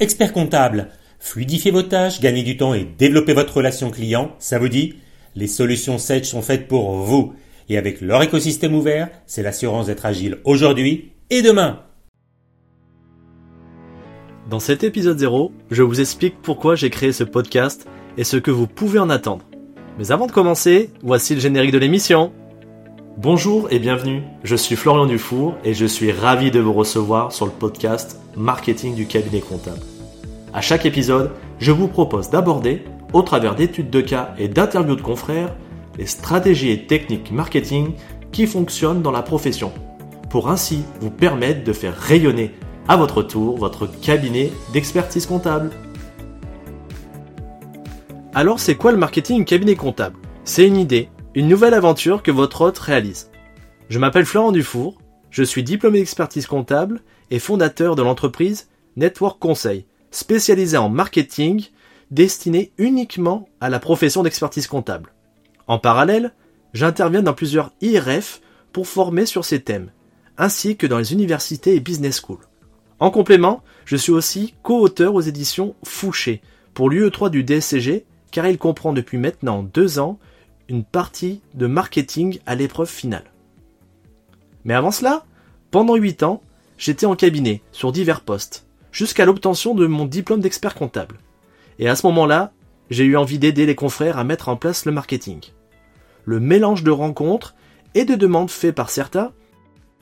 Expert comptable, fluidifiez vos tâches, gagnez du temps et développez votre relation client, ça vous dit? Les solutions Sage sont faites pour vous. Et avec leur écosystème ouvert, c'est l'assurance d'être agile aujourd'hui et demain. Dans cet épisode 0, je vous explique pourquoi j'ai créé ce podcast et ce que vous pouvez en attendre. Mais avant de commencer, voici le générique de l'émission. Bonjour et bienvenue, je suis Florian Dufour et je suis ravi de vous recevoir sur le podcast Marketing du cabinet comptable. À chaque épisode, je vous propose d'aborder, au travers d'études de cas et d'interviews de confrères, les stratégies et techniques marketing qui fonctionnent dans la profession, pour ainsi vous permettre de faire rayonner à votre tour votre cabinet d'expertise comptable. Alors c'est quoi le marketing cabinet comptable? C'est une idée, une nouvelle aventure que votre hôte réalise. Je m'appelle Florent Dufour, je suis diplômé d'expertise comptable et fondateur de l'entreprise Network Conseil, spécialisée en marketing destinée uniquement à la profession d'expertise comptable. En parallèle, j'interviens dans plusieurs IRF pour former sur ces thèmes, ainsi que dans les universités et business schools. En complément, je suis aussi co-auteur aux éditions Fouché pour l'UE3 du DSCG, car il comprend depuis maintenant deux ans une partie de marketing à l'épreuve finale. Mais avant cela, pendant huit ans, j'étais en cabinet sur divers postes, jusqu'à l'obtention de mon diplôme d'expert comptable. Et à ce moment-là, j'ai eu envie d'aider les confrères à mettre en place le marketing. Le mélange de rencontres et de demandes faites par certains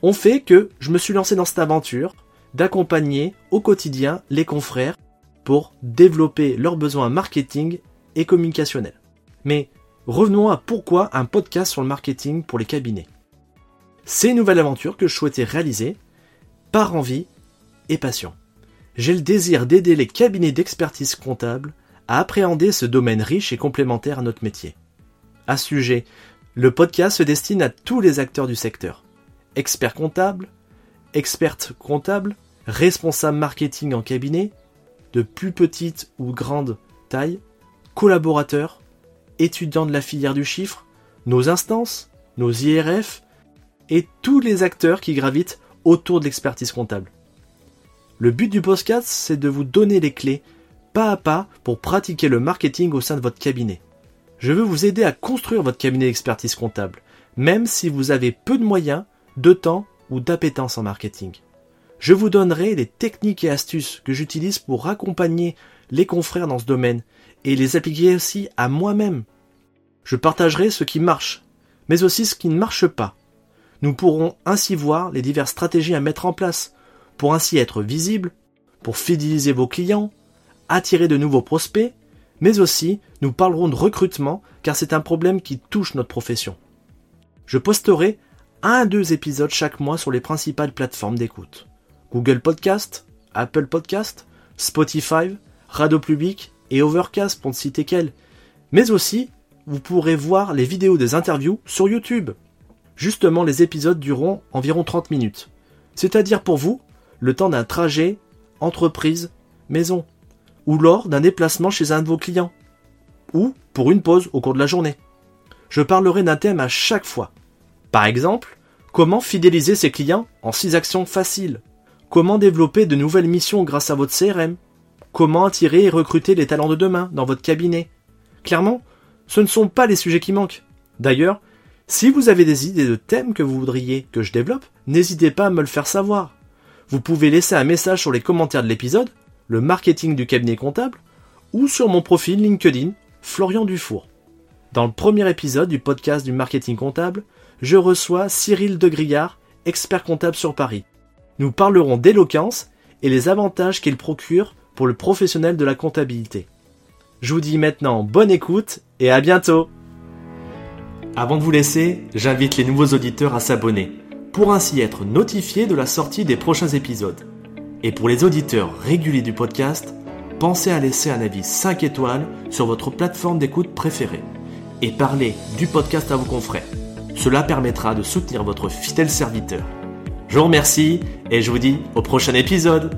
ont fait que je me suis lancé dans cette aventure d'accompagner au quotidien les confrères pour développer leurs besoins marketing et communicationnels. Mais revenons à pourquoi un podcast sur le marketing pour les cabinets. C'est une nouvelle aventure que je souhaitais réaliser par envie et passion. J'ai le désir d'aider les cabinets d'expertise comptable à appréhender ce domaine riche et complémentaire à notre métier. À ce sujet, le podcast se destine à tous les acteurs du secteur. Experts comptables, expertes comptables, responsables marketing en cabinet, de plus petite ou grande taille, collaborateurs, étudiants de la filière du chiffre, nos instances, nos IRF et tous les acteurs qui gravitent autour de l'expertise comptable. Le but du podcast, c'est de vous donner les clés pas à pas pour pratiquer le marketing au sein de votre cabinet. Je veux vous aider à construire votre cabinet d'expertise comptable, même si vous avez peu de moyens, de temps ou d'appétence en marketing. Je vous donnerai les techniques et astuces que j'utilise pour accompagner les confrères dans ce domaine et les appliquer aussi à moi-même. Je partagerai ce qui marche, mais aussi ce qui ne marche pas. Nous pourrons ainsi voir les diverses stratégies à mettre en place pour ainsi être visible, pour fidéliser vos clients, attirer de nouveaux prospects, mais aussi nous parlerons de recrutement car c'est un problème qui touche notre profession. Je posterai un à deux épisodes chaque mois sur les principales plateformes d'écoute. Google Podcast, Apple Podcast, Spotify, Radio Public et Overcast pour ne citer qu'elles. Mais aussi, vous pourrez voir les vidéos des interviews sur YouTube. Justement, les épisodes dureront environ 30 minutes. C'est-à-dire pour vous, le temps d'un trajet, entreprise, maison. Ou lors d'un déplacement chez un de vos clients. Ou pour une pause au cours de la journée. Je parlerai d'un thème à chaque fois. Par exemple, comment fidéliser ses clients en 6 actions faciles? Comment développer de nouvelles missions grâce à votre CRM. Comment attirer et recruter les talents de demain dans votre cabinet? Clairement, ce ne sont pas les sujets qui manquent. D'ailleurs, si vous avez des idées de thèmes que vous voudriez que je développe, n'hésitez pas à me le faire savoir. Vous pouvez laisser un message sur les commentaires de l'épisode, le marketing du cabinet comptable, ou sur mon profil LinkedIn, Florian Dufour. Dans le premier épisode du podcast du marketing comptable, je reçois Cyril Degrillard, expert comptable sur Paris. Nous parlerons d'éloquence et les avantages qu'il procure pour le professionnel de la comptabilité. Je vous dis maintenant bonne écoute et à bientôt Avant de vous laisser, j'invite les nouveaux auditeurs à s'abonner pour ainsi être notifiés de la sortie des prochains épisodes. Et pour les auditeurs réguliers du podcast, pensez à laisser un avis 5 étoiles sur votre plateforme d'écoute préférée et parlez du podcast à vos confrères. Cela permettra de soutenir votre fidèle serviteur. Je vous remercie et je vous dis au prochain épisode.